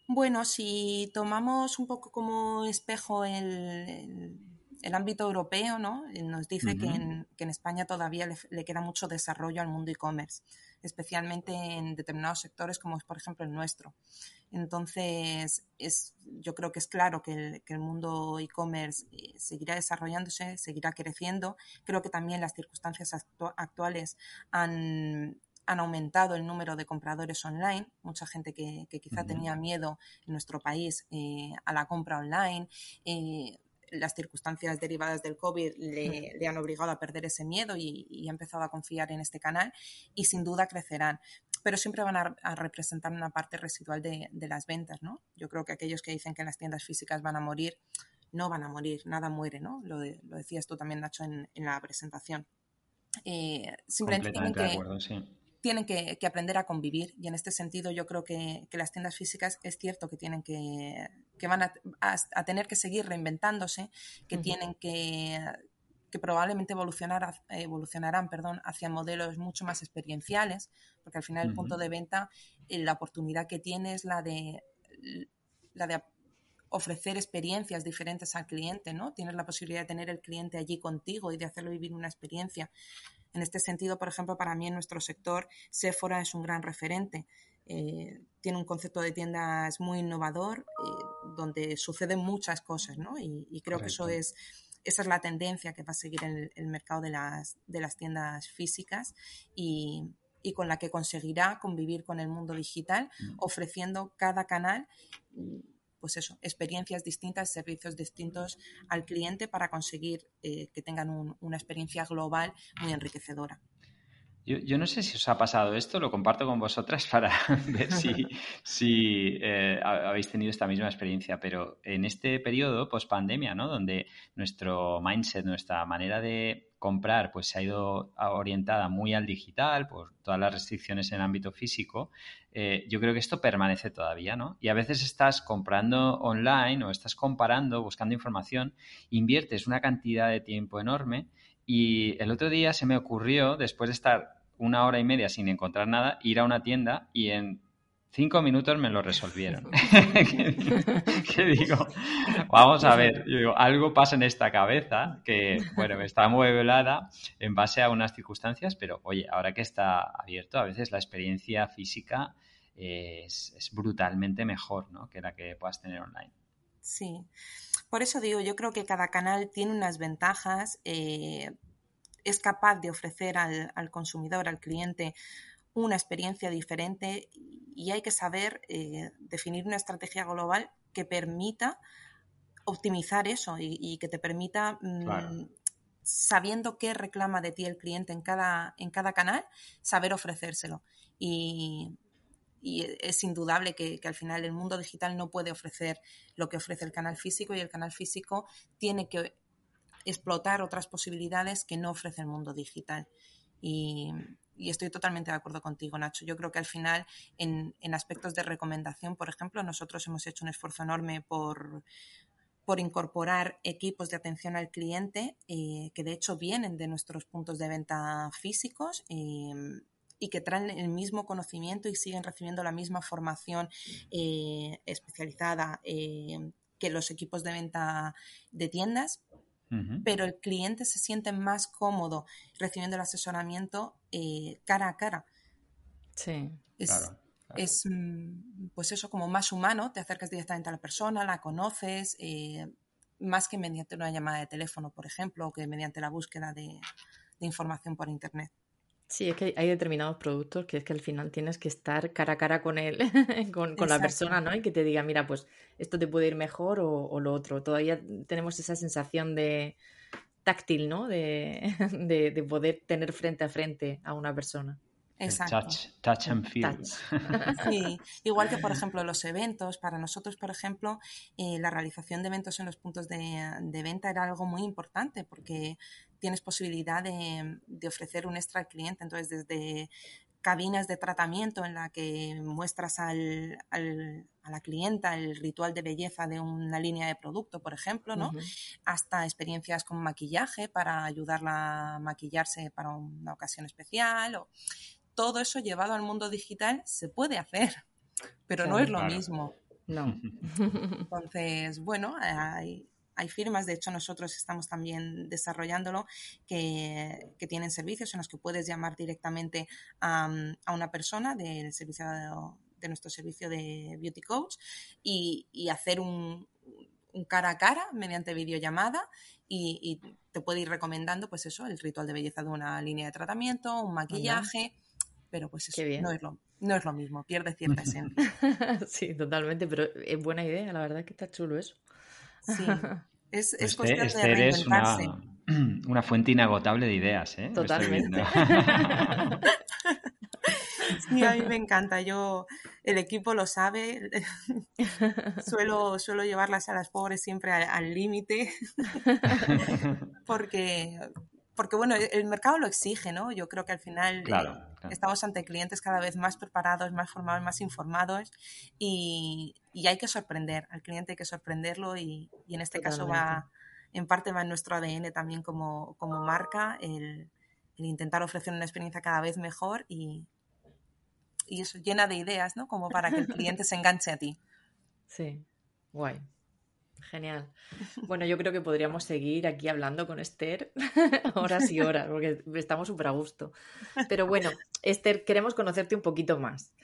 Bueno, si tomamos un poco como espejo el, el, ámbito europeo, ¿no? nos dice que, en, que, en, España todavía le, le queda mucho desarrollo al mundo e-commerce, especialmente en determinados sectores como es, por ejemplo, el nuestro. Entonces, es, yo creo que es claro que el, mundo e-commerce eh, seguirá desarrollándose, seguirá creciendo. Creo que también las circunstancias actuales han, aumentado el número de compradores online. Mucha gente que, quizá tenía miedo en nuestro país eh, a la compra online. Eh, las circunstancias derivadas del COVID le, han obligado a perder ese miedo y, y, ha empezado a confiar en este canal y sin duda crecerán pero siempre van a, representar una parte residual de, las ventas, ¿no? Yo creo que aquellos que dicen que las tiendas físicas van a morir, no van a morir, nada muere, ¿no? Lo, decías tú también, Nacho, en, la presentación. Eh, simplemente tienen que, tienen que, aprender a convivir y en este sentido yo creo que, las tiendas físicas es cierto que tienen que, que van a, tener que seguir reinventándose, que tienen que que probablemente evolucionarán perdón, hacia modelos mucho más experienciales, porque al final el punto de venta, eh, la oportunidad que tiene es la de, la de ofrecer experiencias diferentes al cliente, ¿no? Tienes la posibilidad de tener el cliente allí contigo y de hacerlo vivir una experiencia. En este sentido, por ejemplo, para mí en nuestro sector, Sephora es un gran referente. Eh, tiene un concepto de tiendas muy innovador, eh, donde suceden muchas cosas, ¿no? Y, creo que eso es esa es la tendencia que va a seguir el, mercado de las, de las tiendas físicas y, con la que conseguirá convivir con el mundo digital, mm. ofreciendo cada canal pues eso, experiencias distintas, servicios distintos al cliente para conseguir eh, que tengan una experiencia global muy enriquecedora. Yo, no sé si os ha pasado esto, lo comparto con vosotras para ver si, eh, habéis tenido esta misma experiencia, pero en este periodo post pandemia, ¿no? donde nuestro mindset, nuestra manera de comprar, pues se ha ido orientada muy al digital por todas las restricciones en ámbito físico, eh, yo creo que esto permanece todavía, ¿no? Y a veces estás comprando online o estás comparando, buscando información, inviertes una cantidad de tiempo enorme y el otro día se me ocurrió, después de estar una hora y media sin encontrar nada, ir a una tienda y en cinco minutos me lo resolvieron. ¿Qué digo? Vamos a ver, digo, algo pasa en esta cabeza que, bueno, está muy velada en base a unas circunstancias, pero oye, ahora que está abierto, a veces la experiencia física es, brutalmente mejor ¿no? que la que puedas tener online. Sí, por eso digo, yo creo que cada canal tiene unas ventajas. Eh, es capaz de ofrecer al, consumidor, al cliente, una experiencia diferente y hay que saber eh, definir una estrategia global que permita optimizar eso y, que te permita, mm, sabiendo qué reclama de ti el cliente en cada, en cada canal, saber ofrecérselo. Y, es indudable que, que, al final el mundo digital no puede ofrecer lo que ofrece el canal físico y el canal físico tiene que explotar otras posibilidades que no ofrece el mundo digital. Y, estoy totalmente de acuerdo contigo, Nacho. Yo creo que al final, en, aspectos de recomendación, por ejemplo, nosotros hemos hecho un esfuerzo enorme por, por incorporar equipos de atención al cliente eh, que de hecho vienen de nuestros puntos de venta físicos. Eh, y que traen el mismo conocimiento y siguen recibiendo la misma formación eh, especializada que los equipos de venta de tiendas, pero el cliente se siente más cómodo recibiendo el asesoramiento eh, cara a cara. Sí, es, claro, es, mm, pues eso, como más humano, te acercas directamente a la persona, la conoces, eh, más que mediante una llamada de teléfono, por ejemplo, o que mediante la búsqueda de información por Internet. Sí, es que hay determinados productos que es que al final tienes que estar cara a cara con él, con, la persona, ¿no? Y que te diga, mira, pues esto te puede ir mejor o, lo otro. Todavía tenemos esa sensación de táctil, ¿no? De, de, poder tener frente a frente a una persona. Exacto. Touch, and feel. Sí, igual que por ejemplo los eventos, para nosotros, por ejemplo, eh, la realización de eventos en los puntos de, de, venta era algo muy importante porque tienes posibilidad de, ofrecer un extra al cliente. Entonces, desde cabinas de tratamiento en la que muestras al, a la clienta el ritual de belleza de una línea de producto, por ejemplo, ¿no? Hasta experiencias con maquillaje para ayudarla a maquillarse para una ocasión especial. O... Todo eso llevado al mundo digital se puede hacer, pero no es lo mismo. No. Entonces, bueno, hay, hay firmas, de hecho nosotros estamos también desarrollándolo, que, tienen servicios en los que puedes llamar directamente a, una persona del servicio de, nuestro servicio de Beauty Coach y, hacer un, cara a cara mediante videollamada y, te puede ir recomendando pues eso, el ritual de belleza de una línea de tratamiento, un maquillaje, pero pues eso no es, lo, no es lo mismo, pierde cierta esencia. sí, totalmente, pero es buena idea, la verdad que está chulo eso. Sí, es, es cuestión de reinventarse. Es una, una, fuente inagotable de ideas, ¿eh? Totalmente. Sí, a mí me encanta. Yo, el equipo lo sabe. suelo, suelo llevarlas a las pobres siempre al límite. porque, porque, bueno, el mercado lo exige, ¿no? Yo creo que al final claro. Estamos ante clientes cada vez más preparados, más formados, más informados y, hay que sorprender. Al cliente hay que sorprenderlo y, en este caso va, en parte va en nuestro ADN también como, marca el, intentar ofrecer una experiencia cada vez mejor y, y eso llena de ideas, ¿no? Como para que el cliente se enganche a ti. Sí, guay. Genial. Bueno, yo creo que podríamos seguir aquí hablando con Esther horas y horas, porque estamos súper a gusto. Pero bueno, Esther, queremos conocerte un poquito más.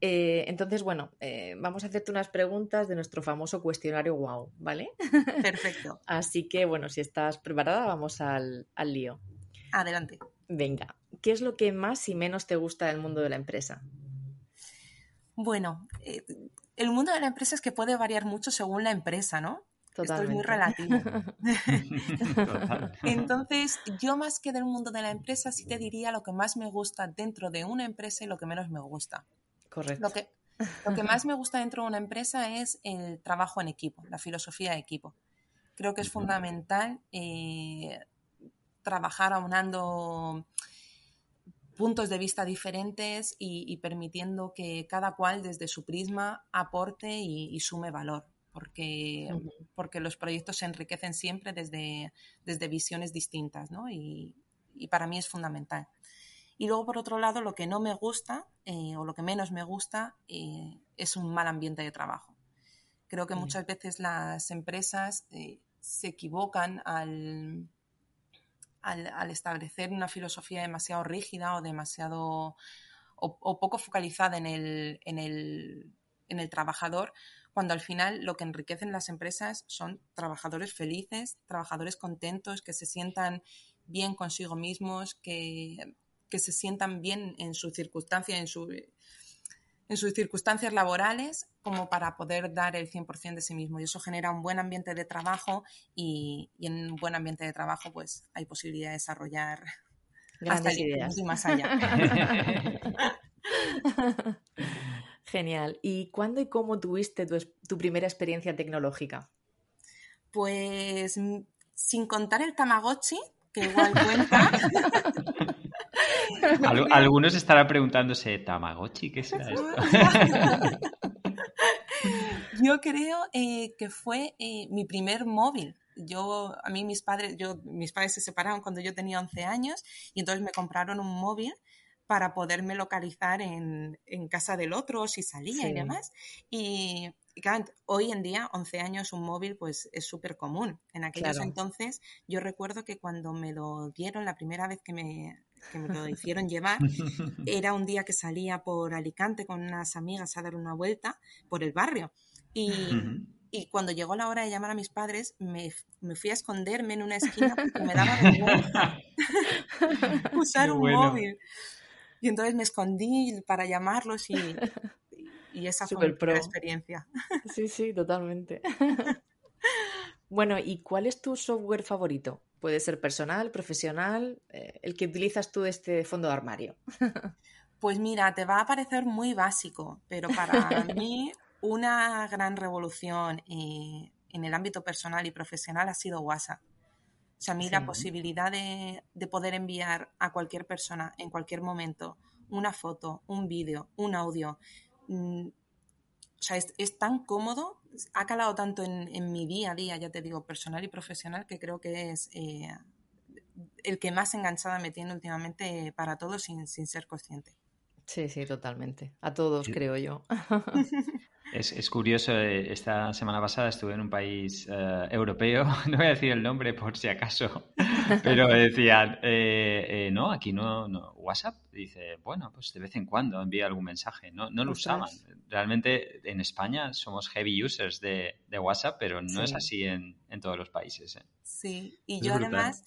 Eh, entonces, bueno, eh, vamos a hacerte unas preguntas de nuestro famoso cuestionario WOW, ¿vale? Perfecto. Así que, bueno, si estás preparada, vamos al, lío. Adelante. Venga, ¿qué es lo que más y menos te gusta del mundo de la empresa? Bueno, eh, el mundo de la empresa es que puede variar mucho según la empresa, ¿no? Esto es muy relativo. Entonces, yo más que del mundo de la empresa, sí te diría lo que más me gusta dentro de una empresa y lo que menos me gusta. Correcto. Lo que, lo que más me gusta dentro de una empresa es el trabajo en equipo, la filosofía de equipo. Creo que es fundamental eh, trabajar aunando puntos de vista diferentes y, permitiendo que cada cual desde su prisma aporte y, sume valor, porque, porque los proyectos se enriquecen siempre desde, desde visiones distintas, ¿no? Y, para mí es fundamental. Y luego, por otro lado, lo que no me gusta eh, o lo que menos me gusta eh, es un mal ambiente de trabajo. Creo que muchas veces las empresas eh, se equivocan al, al, establecer una filosofía demasiado rígida o demasiado o, poco focalizada en el, en, el, en el trabajador, cuando al final lo que enriquecen las empresas son trabajadores felices, trabajadores contentos, que se sientan bien consigo mismos, que, que se sientan bien en su circunstancia, en su, en sus circunstancias laborales como para poder dar el 100% de sí mismo. Y eso genera un buen ambiente de trabajo y, en un buen ambiente de trabajo pues hay posibilidad de desarrollar grandes ideas y más allá. Genial. ¿Y cuándo y cómo tuviste tu, tu primera experiencia tecnológica? Pues sin contar el Tamagotchi, que igual cuenta. algunos estarán preguntándose, ¿Tamagotchi? ¿Qué será esto? Yo creo eh, que fue eh, mi primer móvil. Yo, a mí mis padres, yo, mis padres se separaron cuando yo tenía 11 años y entonces me compraron un móvil para poderme localizar en, casa del otro si salía y demás. Y, hoy en día, 11 años, un móvil pues es súper común. En aquellos entonces, yo recuerdo que cuando me lo dieron la primera vez que me, que me lo hicieron llevar, era un día que salía por Alicante con unas amigas a dar una vuelta por el barrio. Y, y cuando llegó la hora de llamar a mis padres, me, me, fui a esconderme en una esquina porque me daba vergüenza usar un móvil. Y entonces me escondí para llamarlos y, y esa fue mi experiencia. Sí, sí, totalmente. bueno, ¿y cuál es tu software favorito? Puede ser personal, profesional, eh, el que utilizas tú de este fondo de armario. Pues mira, te va a parecer muy básico, pero para mí una gran revolución eh, en el ámbito personal y profesional ha sido WhatsApp. O sea, a mí la posibilidad de, poder enviar a cualquier persona en cualquier momento una foto, un vídeo, un audio, mm, sea, es, tan cómodo, ha calado tanto en, mi día a día, ya te digo, personal y profesional, que creo que es eh, el que más enganchada me tiene últimamente para todos sin, sin ser consciente. Sí, sí, totalmente. A todos, creo yo. Es, curioso, eh, esta semana pasada estuve en un país eh, europeo, no voy a decir el nombre por si acaso, pero decían, eh, no, aquí no, no, WhatsApp, dice, bueno, pues de vez en cuando envía algún mensaje, no, no lo usaban. Realmente en España somos heavy users de, WhatsApp, pero no es así en, todos los países. Sí, y yo además,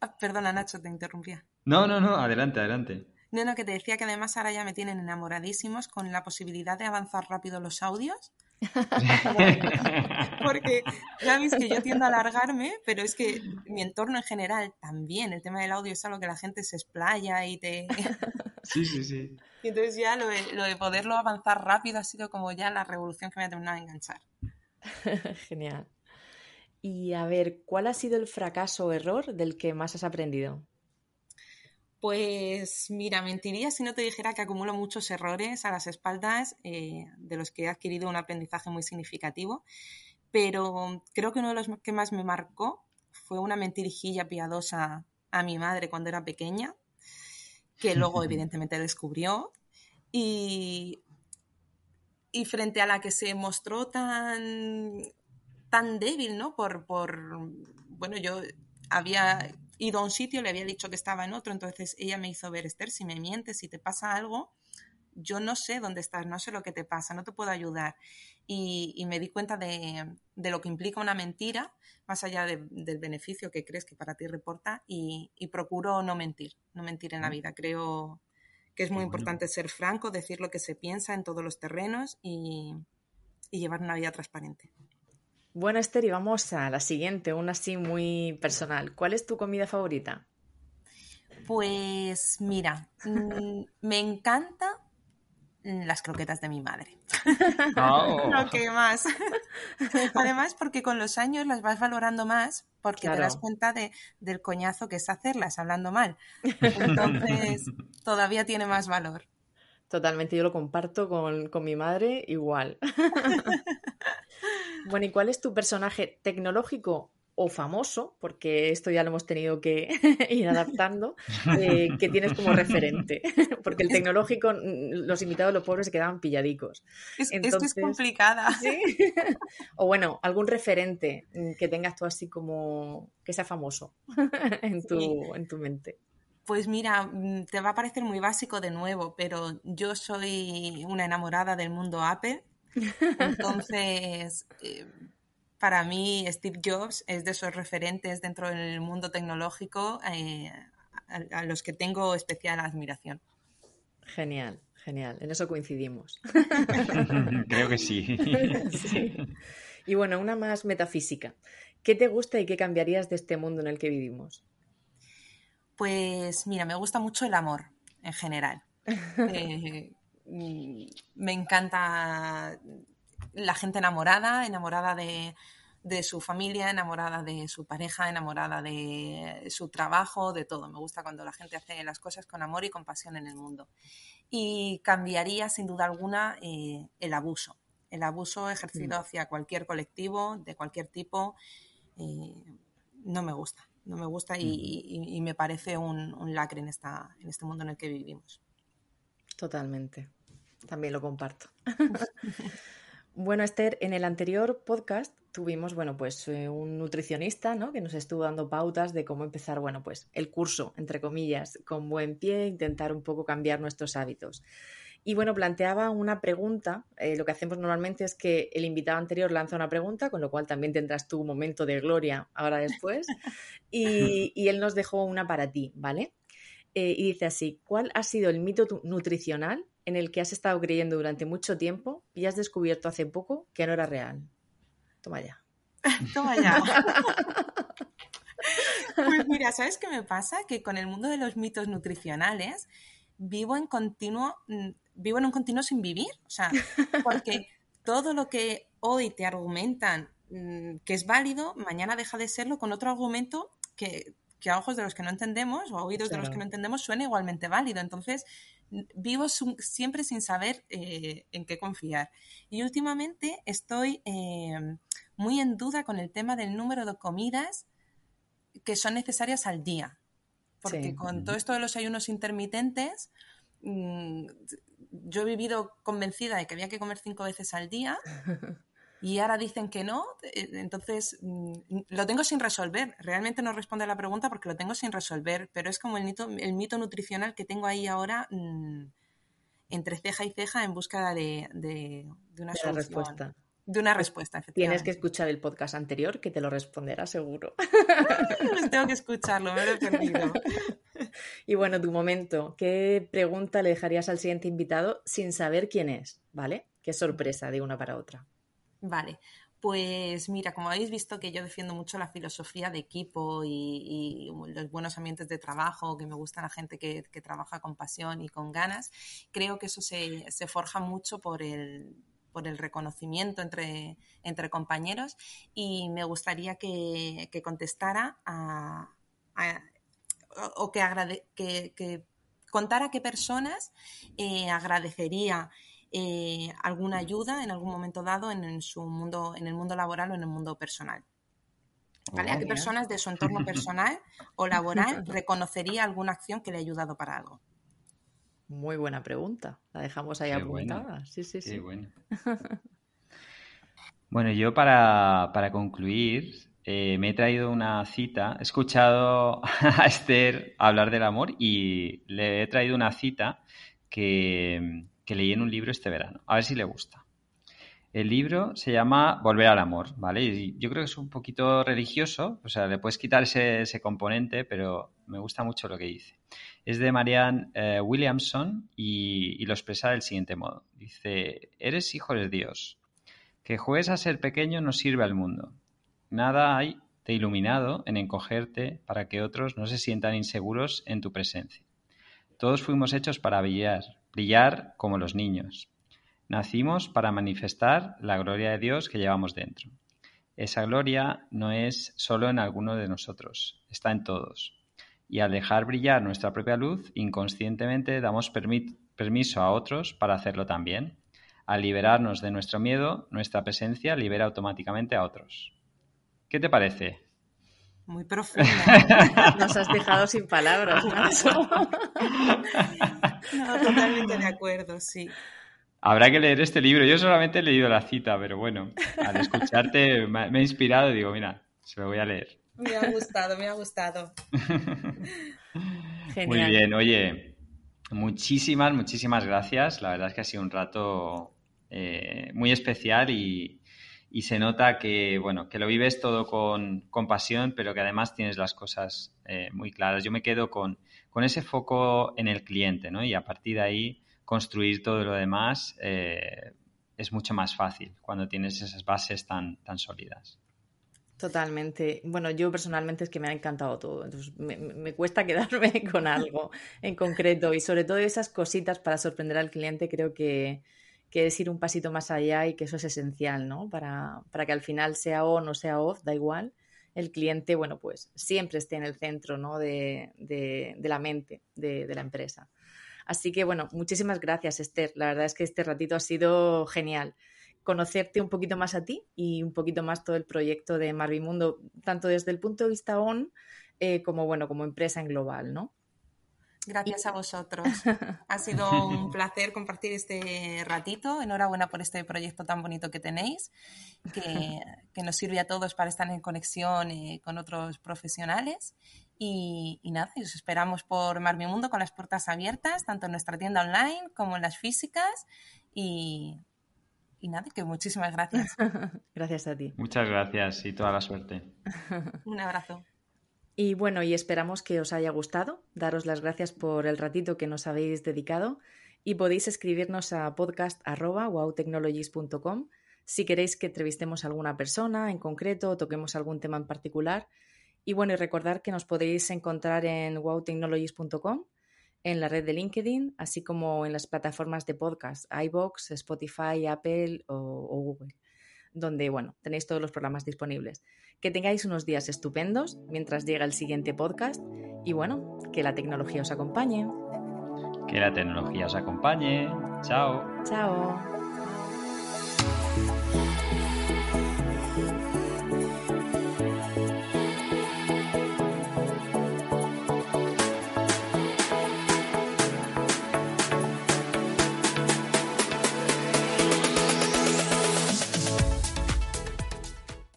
ah, perdona Nacho, te interrumpía. No, no, no, adelante, adelante. No, no, que te decía que además ahora ya me tienen enamoradísimos con la posibilidad de avanzar rápido los audios. Porque ya veis que yo tiendo a alargarme, pero es que mi entorno en general también, el tema del audio es algo que la gente se explaya y te... Sí, sí, sí. Y entonces ya lo de, poderlo avanzar rápido ha sido como ya la revolución que me ha terminado de enganchar. Genial. Y a ver, ¿cuál ha sido el fracaso o error del que más has aprendido? Pues mira, mentiría si no te dijera que acumulo muchos errores a las espaldas eh, de los que he adquirido un aprendizaje muy significativo, pero creo que uno de los que más me marcó fue una mentirijilla piadosa a mi madre cuando era pequeña, que luego evidentemente descubrió, y, y frente a la que se mostró tan, tan débil, ¿no? Por, por, bueno, yo había ido a un sitio, le había dicho que estaba en otro, entonces ella me hizo ver, Esther, si me mientes, si te pasa algo, yo no sé dónde estás, no sé lo que te pasa, no te puedo ayudar. Y, me di cuenta de, lo que implica una mentira, más allá del beneficio que crees que para ti reporta, y, procuro no mentir, no mentir en la vida. Creo que es muy importante ser franco, decir lo que se piensa en todos los terrenos y llevar una vida transparente. Bueno, Esther, y vamos a la siguiente, una así muy personal. ¿Cuál es tu comida favorita? Pues mira, mm, me encanta las croquetas de mi madre. Oh. Lo que más. Además, porque con los años las vas valorando más porque te das cuenta de, del coñazo que es hacerlas hablando mal. Entonces, todavía tiene más valor. Totalmente, yo lo comparto con, con mi madre igual. Bueno, ¿y cuál es tu personaje tecnológico o famoso, porque esto ya lo hemos tenido que ir adaptando, eh, que tienes como referente. Porque el tecnológico, los invitados, los pobres se quedaban pilladicos. Es, Esto es complicada. ¿sí? O bueno, algún referente que tengas tú así como que sea famoso en tu, en tu mente. Pues mira, mm, te va a parecer muy básico de nuevo, pero yo soy una enamorada del mundo Apple entonces, eh, para mí Steve Jobs es de esos referentes dentro del mundo tecnológico eh, a, los que tengo especial admiración. Genial, genial. En eso coincidimos. Creo que sí. Y bueno, una más metafísica. ¿Qué te gusta y qué cambiarías de este mundo en el que vivimos? Pues mira, me gusta mucho el amor en general. Eh, me encanta la gente enamorada, enamorada de, de su familia, enamorada de su pareja, enamorada de su trabajo, de todo. Me gusta cuando la gente hace las cosas con amor y con pasión en el mundo. Y cambiaría sin duda alguna eh, el abuso. El abuso ejercido mm. hacia cualquier colectivo, de cualquier tipo, eh, no me gusta. No me gusta y, me parece un, un lacre en, esta, en este mundo en el que vivimos. Totalmente. También lo comparto. bueno, Esther, en el anterior podcast tuvimos, bueno, pues eh, un nutricionista, ¿no? Que nos estuvo dando pautas de cómo empezar, bueno, pues el curso, entre comillas, con buen pie, intentar un poco cambiar nuestros hábitos. Y bueno, planteaba una pregunta. Eh, lo que hacemos normalmente es que el invitado anterior lanza una pregunta, con lo cual también tendrás tu momento de gloria ahora después. Y, y él nos dejó una para ti, ¿vale? Eh, y dice así, ¿cuál ha sido el mito nutricional en el que has estado creyendo durante mucho tiempo y has descubierto hace poco que no era real? Toma ya. Toma ya. pues mira, ¿sabes qué me pasa? Que con el mundo de los mitos nutricionales vivo en continuo, mm, vivo en un continuo sin vivir. O sea, porque todo lo que hoy te argumentan mm, que es válido, mañana deja de serlo con otro argumento que que a ojos de los que no entendemos o a oídos de los que no entendemos suena igualmente válido. Entonces, vivo siempre sin saber eh, en qué confiar. Y últimamente estoy eh, muy en duda con el tema del número de comidas que son necesarias al día. Porque con todo esto de los ayunos intermitentes, mm, yo he vivido convencida de que había que comer cinco veces al día. y ahora dicen que no, eh, entonces mm, lo tengo sin resolver. Realmente no responde a la pregunta porque lo tengo sin resolver, pero es como el mito, el mito nutricional que tengo ahí ahora mm, entre ceja y ceja en búsqueda de, una respuesta. De una respuesta, Tienes que escuchar el podcast anterior que te lo responderá seguro. Tengo que escucharlo, me lo he perdido. Y bueno, tu momento, ¿qué pregunta le dejarías al siguiente invitado sin saber quién es? ¿Vale? Qué sorpresa de una para otra. Vale, pues mira, como habéis visto que yo defiendo mucho la filosofía de equipo y, los buenos ambientes de trabajo, que me gusta la gente que, trabaja con pasión y con ganas, creo que eso se, forja mucho por el, por el reconocimiento entre, compañeros y me gustaría que, contestara a, o que, que, contara qué personas eh, agradecería eh, alguna ayuda en algún momento dado en, su mundo, en el mundo laboral o en el mundo personal. ¿Vale? ¿A qué personas de su entorno personal o laboral reconocería alguna acción que le ha ayudado para algo? Muy buena pregunta. La dejamos ahí apuntada. Sí, sí, sí. Bueno. bueno, yo para, concluir eh, me he traído una cita. He escuchado a Esther hablar del amor y le he traído una cita que, que leí en un libro este verano. A ver si le gusta. El libro se llama Volver al amor, ¿vale? Y yo creo que es un poquito religioso, o sea, le puedes quitar ese, componente, pero me gusta mucho lo que dice. Es de Marianne eh, Williamson y, lo expresa del siguiente modo. Dice, eres hijo de Dios. Que juegues a ser pequeño no sirve al mundo. Nada hay de iluminado en encogerte para que otros no se sientan inseguros en tu presencia. Todos fuimos hechos para brillar, brillar como los niños. Nacimos para manifestar la gloria de Dios que llevamos dentro. Esa gloria no es solo en alguno de nosotros, está en todos. Y al dejar brillar nuestra propia luz, inconscientemente damos permiso a otros para hacerlo también. Al liberarnos de nuestro miedo, nuestra presencia libera automáticamente a otros. ¿Qué te parece? Muy profunda. Nos has dejado sin palabras, No, totalmente de acuerdo, sí. Habrá que leer este libro. Yo solamente he leído la cita, pero bueno, al escucharte me, ha inspirado y digo, mira, se lo voy a leer. Me ha gustado, me ha gustado. Muy bien, oye, muchísimas, muchísimas gracias. La verdad es que ha sido un rato eh, muy especial y, y se nota que, bueno, que lo vives todo con, con pasión, pero que además tienes las cosas eh, muy claras. Yo me quedo con, con, ese foco en el cliente, ¿no? Y a partir de ahí construir todo lo demás eh, es mucho más fácil cuando tienes esas bases tan, tan sólidas. Totalmente. Bueno, yo personalmente es que me ha encantado todo. Entonces, me, me, cuesta quedarme con algo en concreto y sobre todo esas cositas para sorprender al cliente creo que, que es ir un pasito más allá y que eso es esencial, ¿no? Para, para que al final sea o sea off, da igual, el cliente, bueno, pues siempre esté en el centro, ¿no? De, de, la mente de, de la empresa. Así que, bueno, muchísimas gracias, Esther. La verdad es que este ratito ha sido genial conocerte un poquito más a ti y un poquito más todo el proyecto de Marvimundo, tanto desde el punto de vista on eh, como bueno, como empresa en global, ¿no? Gracias a vosotros. Ha sido un placer compartir este ratito. Enhorabuena por este proyecto tan bonito que tenéis, que, que nos sirve a todos para estar en conexión eh, con otros profesionales. Y, y, nada, os esperamos por Marvimundo con las puertas abiertas, tanto en nuestra tienda online como en las físicas. Y, y nada, que muchísimas gracias. gracias a ti. Muchas gracias y toda la suerte. Un abrazo. Y bueno, y esperamos que os haya gustado. Daros las gracias por el ratito que nos habéis dedicado y podéis escribirnos a podcast.wowtechnologies.com si queréis que entrevistemos a alguna persona en concreto o toquemos algún tema en particular. Y bueno, y recordar que nos podéis encontrar en wowtechnologies.com en la red de LinkedIn, así como en las plataformas de podcast, iBox, Spotify, Apple o, o, Google, donde bueno, tenéis todos los programas disponibles. Que tengáis unos días estupendos mientras llega el siguiente podcast y bueno, que la tecnología os acompañe. Que la tecnología os acompañe. Chao. Chao.